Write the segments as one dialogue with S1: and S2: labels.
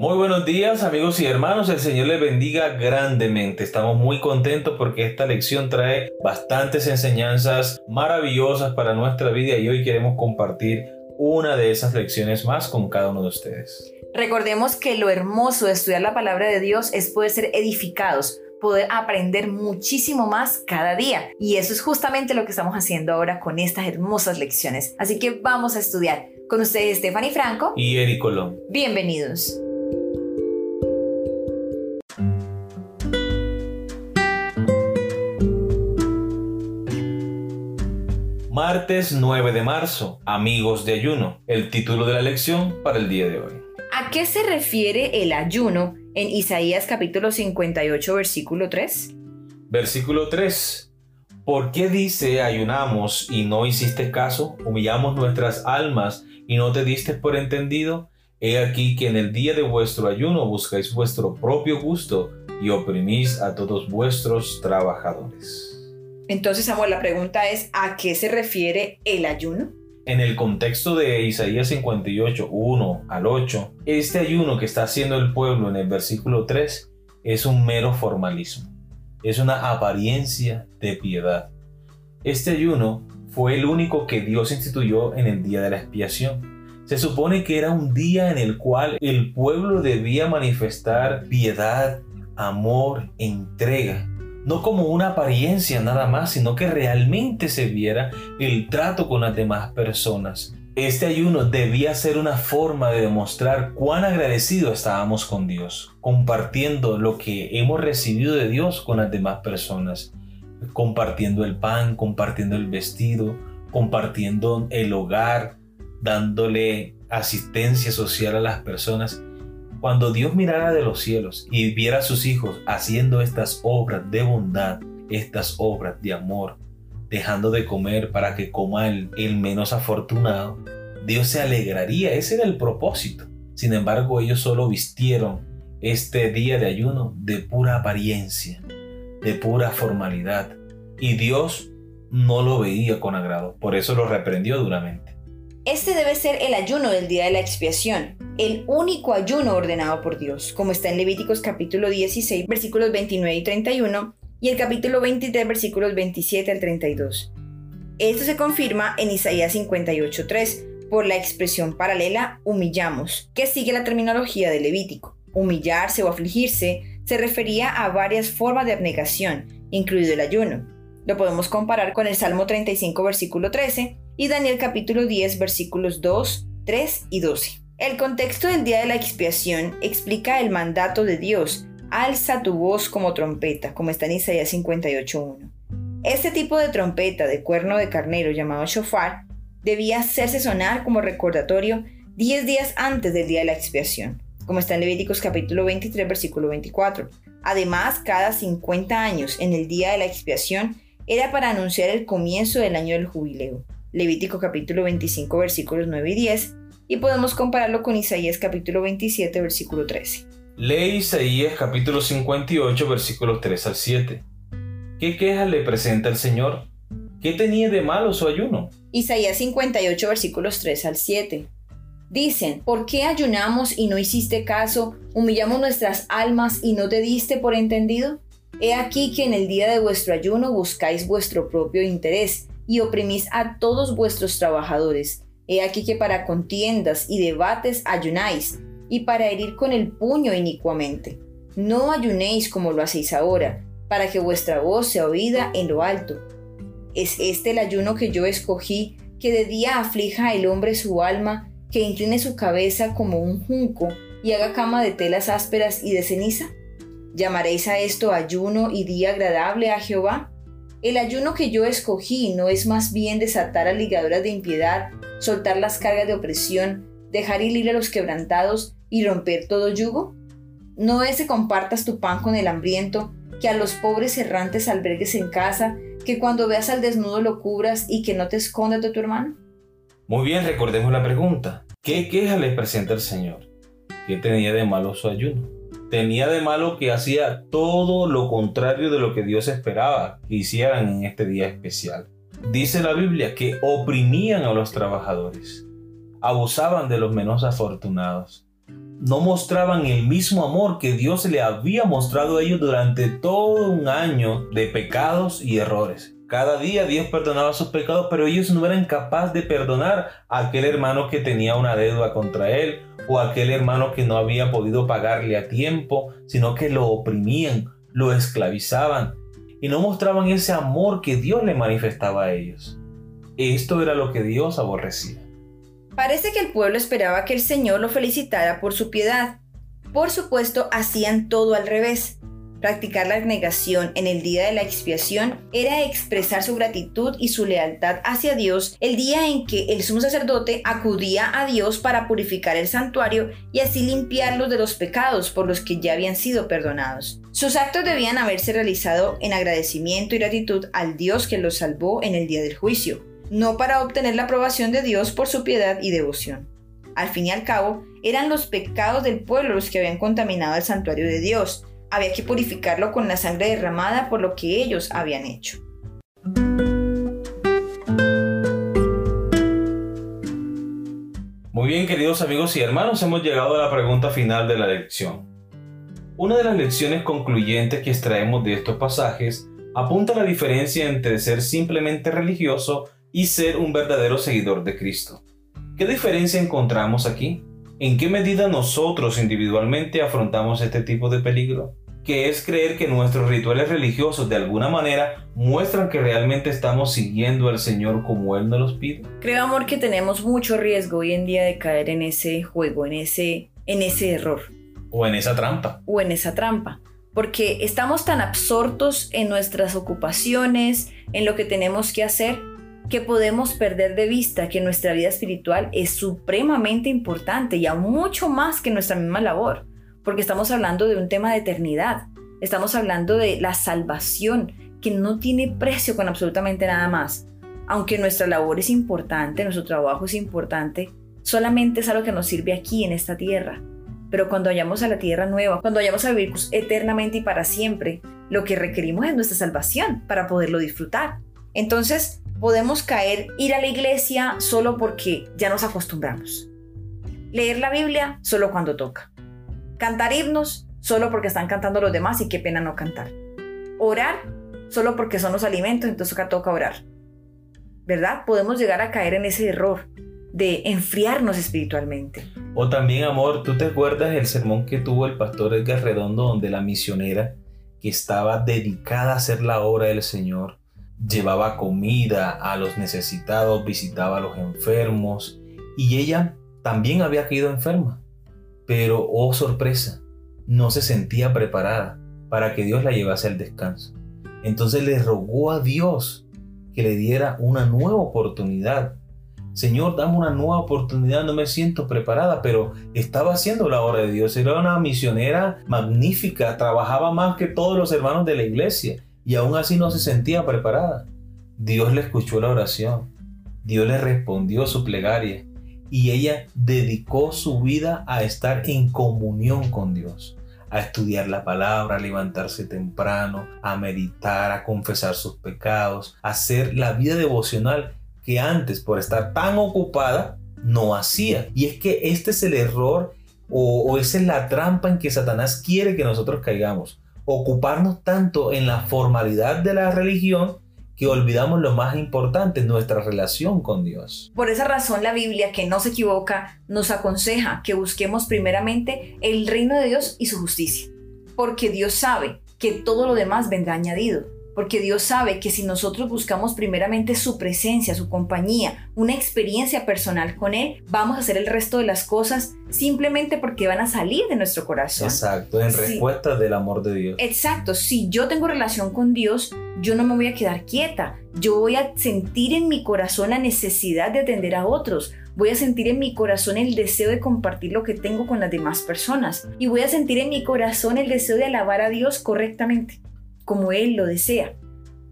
S1: Muy buenos días amigos y hermanos, el Señor les bendiga grandemente. Estamos muy contentos porque esta lección trae bastantes enseñanzas maravillosas para nuestra vida y hoy queremos compartir una de esas lecciones más con cada uno de ustedes.
S2: Recordemos que lo hermoso de estudiar la palabra de Dios es poder ser edificados, poder aprender muchísimo más cada día. Y eso es justamente lo que estamos haciendo ahora con estas hermosas lecciones. Así que vamos a estudiar. Con ustedes Stephanie Franco
S1: y Eric Colón.
S2: Bienvenidos.
S1: Martes 9 de marzo, Amigos de Ayuno, el título de la lección para el día de hoy.
S2: ¿A qué se refiere el ayuno en Isaías capítulo 58 versículo 3?
S1: Versículo 3. ¿Por qué dice ayunamos y no hiciste caso? Humillamos nuestras almas y no te diste por entendido. He aquí que en el día de vuestro ayuno buscáis vuestro propio gusto y oprimís a todos vuestros trabajadores.
S2: Entonces, Samuel, la pregunta es, ¿a qué se refiere el ayuno?
S1: En el contexto de Isaías 58, 1 al 8, este ayuno que está haciendo el pueblo en el versículo 3 es un mero formalismo, es una apariencia de piedad. Este ayuno fue el único que Dios instituyó en el día de la expiación. Se supone que era un día en el cual el pueblo debía manifestar piedad, amor, entrega no como una apariencia nada más, sino que realmente se viera el trato con las demás personas. Este ayuno debía ser una forma de demostrar cuán agradecidos estábamos con Dios, compartiendo lo que hemos recibido de Dios con las demás personas, compartiendo el pan, compartiendo el vestido, compartiendo el hogar, dándole asistencia social a las personas. Cuando Dios mirara de los cielos y viera a sus hijos haciendo estas obras de bondad, estas obras de amor, dejando de comer para que coma el, el menos afortunado, Dios se alegraría. Ese era el propósito. Sin embargo, ellos solo vistieron este día de ayuno de pura apariencia, de pura formalidad. Y Dios no lo veía con agrado. Por eso lo reprendió duramente.
S2: Este debe ser el ayuno del día de la expiación, el único ayuno ordenado por Dios, como está en Levíticos capítulo 16, versículos 29 y 31, y el capítulo 23, versículos 27 al 32. Esto se confirma en Isaías 58.3 por la expresión paralela humillamos, que sigue la terminología de Levítico. Humillarse o afligirse se refería a varias formas de abnegación, incluido el ayuno. Lo podemos comparar con el Salmo 35, versículo 13, y Daniel capítulo 10, versículos 2, 3 y 12. El contexto del día de la expiación explica el mandato de Dios, alza tu voz como trompeta, como está en Isaías 58.1. Este tipo de trompeta de cuerno de carnero llamado shofar debía hacerse sonar como recordatorio 10 días antes del día de la expiación, como está en Levíticos capítulo 23 versículo 24. Además, cada 50 años en el día de la expiación era para anunciar el comienzo del año del jubileo. Levítico capítulo 25 versículos 9 y 10, y podemos compararlo con Isaías capítulo 27 versículo 13.
S1: Lee Isaías capítulo 58 versículos 3 al 7. ¿Qué quejas le presenta el Señor? ¿Qué tenía de malo su ayuno?
S2: Isaías 58 versículos 3 al 7. Dicen, ¿por qué ayunamos y no hiciste caso? ¿Humillamos nuestras almas y no te diste por entendido? He aquí que en el día de vuestro ayuno buscáis vuestro propio interés y oprimís a todos vuestros trabajadores. He aquí que para contiendas y debates ayunáis, y para herir con el puño inicuamente. No ayunéis como lo hacéis ahora, para que vuestra voz sea oída en lo alto. ¿Es este el ayuno que yo escogí, que de día aflija el hombre su alma, que incline su cabeza como un junco y haga cama de telas ásperas y de ceniza? ¿Llamaréis a esto ayuno y día agradable a Jehová? El ayuno que yo escogí no es más bien desatar a ligaduras de impiedad, soltar las cargas de opresión, dejar ir a los quebrantados y romper todo yugo. No es que compartas tu pan con el hambriento, que a los pobres errantes albergues en casa, que cuando veas al desnudo lo cubras y que no te escondas de tu hermano.
S1: Muy bien, recordemos la pregunta. ¿Qué queja le presenta el Señor? ¿Qué tenía de malo su ayuno? Tenía de malo que hacía todo lo contrario de lo que Dios esperaba que hicieran en este día especial. Dice la Biblia que oprimían a los trabajadores, abusaban de los menos afortunados. no mostraban el mismo amor que Dios le había mostrado a ellos durante todo un año de pecados y errores. Cada día Dios perdonaba sus pecados, pero ellos no eran capaces de perdonar a aquel hermano que tenía una deuda contra él o a aquel hermano que no había podido pagarle a tiempo, sino que lo oprimían, lo esclavizaban y no mostraban ese amor que Dios le manifestaba a ellos. Esto era lo que Dios aborrecía.
S2: Parece que el pueblo esperaba que el Señor lo felicitara por su piedad. Por supuesto, hacían todo al revés. Practicar la negación en el día de la expiación era expresar su gratitud y su lealtad hacia Dios el día en que el sumo sacerdote acudía a Dios para purificar el santuario y así limpiarlos de los pecados por los que ya habían sido perdonados. Sus actos debían haberse realizado en agradecimiento y gratitud al Dios que los salvó en el día del juicio no para obtener la aprobación de Dios por su piedad y devoción. Al fin y al cabo, eran los pecados del pueblo los que habían contaminado el santuario de Dios. Había que purificarlo con la sangre derramada por lo que ellos habían hecho.
S1: Muy bien, queridos amigos y hermanos, hemos llegado a la pregunta final de la lección. Una de las lecciones concluyentes que extraemos de estos pasajes apunta a la diferencia entre ser simplemente religioso y ser un verdadero seguidor de Cristo. ¿Qué diferencia encontramos aquí? ¿En qué medida nosotros individualmente afrontamos este tipo de peligro? Que es creer que nuestros rituales religiosos de alguna manera muestran que realmente estamos siguiendo al Señor como Él nos los pide.
S2: Creo, amor, que tenemos mucho riesgo hoy en día de caer en ese juego, en ese, en ese error.
S1: O en esa trampa.
S2: O en esa trampa. Porque estamos tan absortos en nuestras ocupaciones, en lo que tenemos que hacer, que podemos perder de vista que nuestra vida espiritual es supremamente importante y aún mucho más que nuestra misma labor, porque estamos hablando de un tema de eternidad, estamos hablando de la salvación que no tiene precio con absolutamente nada más. Aunque nuestra labor es importante, nuestro trabajo es importante, solamente es algo que nos sirve aquí en esta tierra. Pero cuando vayamos a la tierra nueva, cuando vayamos a vivir eternamente y para siempre, lo que requerimos es nuestra salvación para poderlo disfrutar. Entonces, podemos caer, ir a la iglesia solo porque ya nos acostumbramos. Leer la Biblia solo cuando toca. Cantar himnos solo porque están cantando los demás y qué pena no cantar. Orar solo porque son los alimentos, entonces acá toca orar. ¿Verdad? Podemos llegar a caer en ese error de enfriarnos espiritualmente.
S1: O también, amor, ¿tú te acuerdas el sermón que tuvo el pastor Edgar Redondo donde la misionera que estaba dedicada a hacer la obra del Señor llevaba comida a los necesitados, visitaba a los enfermos y ella también había caído enferma. Pero, oh sorpresa, no se sentía preparada para que Dios la llevase al descanso. Entonces le rogó a Dios que le diera una nueva oportunidad. Señor, dame una nueva oportunidad, no me siento preparada, pero estaba haciendo la obra de Dios. Era una misionera magnífica, trabajaba más que todos los hermanos de la iglesia y aún así no se sentía preparada. Dios le escuchó la oración, Dios le respondió su plegaria y ella dedicó su vida a estar en comunión con Dios, a estudiar la palabra, a levantarse temprano, a meditar, a confesar sus pecados, a hacer la vida devocional que antes por estar tan ocupada no hacía. Y es que este es el error o, esa es la trampa en que Satanás quiere que nosotros caigamos ocuparnos tanto en la formalidad de la religión que olvidamos lo más importante, nuestra relación con Dios.
S2: Por esa razón la Biblia, que no se equivoca, nos aconseja que busquemos primeramente el reino de Dios y su justicia, porque Dios sabe que todo lo demás vendrá añadido porque Dios sabe que si nosotros buscamos primeramente su presencia, su compañía, una experiencia personal con Él, vamos a hacer el resto de las cosas simplemente porque van a salir de nuestro corazón.
S1: Exacto, en respuesta del amor de Dios.
S2: Exacto, si yo tengo relación con Dios, yo no me voy a quedar quieta, yo voy a sentir en mi corazón la necesidad de atender a otros, voy a sentir en mi corazón el deseo de compartir lo que tengo con las demás personas. Y voy a sentir en mi corazón el deseo de alabar a Dios correctamente como Él lo desea,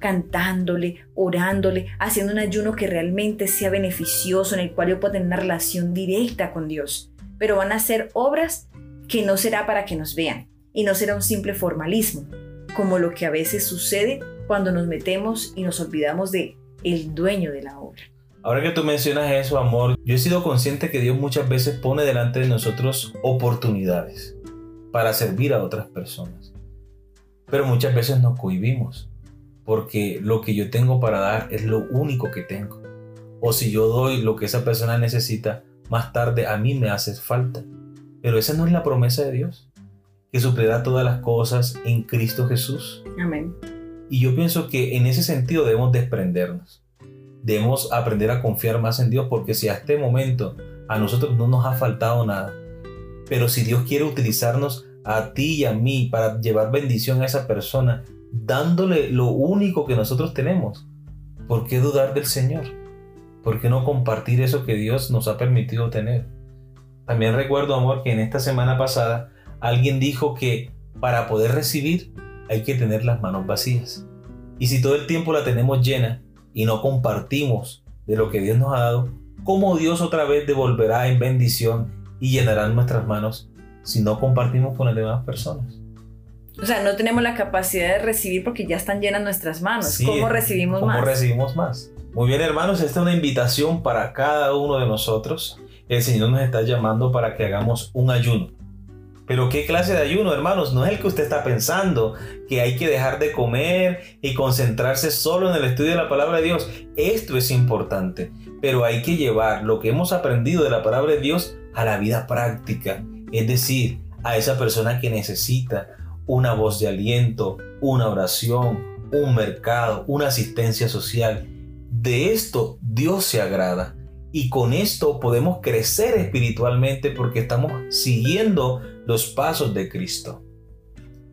S2: cantándole, orándole, haciendo un ayuno que realmente sea beneficioso, en el cual yo pueda tener una relación directa con Dios. Pero van a ser obras que no será para que nos vean y no será un simple formalismo, como lo que a veces sucede cuando nos metemos y nos olvidamos de el dueño de la obra.
S1: Ahora que tú mencionas eso, amor, yo he sido consciente que Dios muchas veces pone delante de nosotros oportunidades para servir a otras personas. Pero muchas veces nos cohibimos porque lo que yo tengo para dar es lo único que tengo. O si yo doy lo que esa persona necesita, más tarde a mí me hace falta. Pero esa no es la promesa de Dios, que suplirá todas las cosas en Cristo Jesús.
S2: Amén.
S1: Y yo pienso que en ese sentido debemos desprendernos debemos aprender a confiar más en Dios porque si a este momento a nosotros no nos ha faltado nada, pero si Dios quiere utilizarnos a ti y a mí para llevar bendición a esa persona, dándole lo único que nosotros tenemos, ¿por qué dudar del Señor? ¿Por qué no compartir eso que Dios nos ha permitido tener? También recuerdo, amor, que en esta semana pasada alguien dijo que para poder recibir hay que tener las manos vacías. Y si todo el tiempo la tenemos llena, y no compartimos de lo que Dios nos ha dado, ¿cómo Dios otra vez devolverá en bendición y llenará nuestras manos si no compartimos con las demás personas?
S2: O sea, no tenemos la capacidad de recibir porque ya están llenas nuestras manos. ¿Cómo recibimos
S1: más?
S2: ¿Cómo
S1: recibimos más? Muy bien, hermanos, esta es una invitación para cada uno de nosotros. El Señor nos está llamando para que hagamos un ayuno. Pero ¿qué clase de ayuno, hermanos? No es el que usted está pensando, que hay que dejar de comer y concentrarse solo en el estudio de la palabra de Dios. Esto es importante, pero hay que llevar lo que hemos aprendido de la palabra de Dios a la vida práctica. Es decir, a esa persona que necesita una voz de aliento, una oración, un mercado, una asistencia social. De esto Dios se agrada. Y con esto podemos crecer espiritualmente porque estamos siguiendo los pasos de Cristo.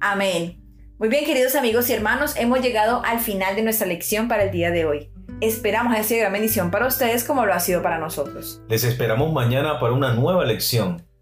S2: Amén. Muy bien, queridos amigos y hermanos, hemos llegado al final de nuestra lección para el día de hoy. Esperamos que sea gran bendición para ustedes como lo ha sido para nosotros.
S1: Les esperamos mañana para una nueva lección.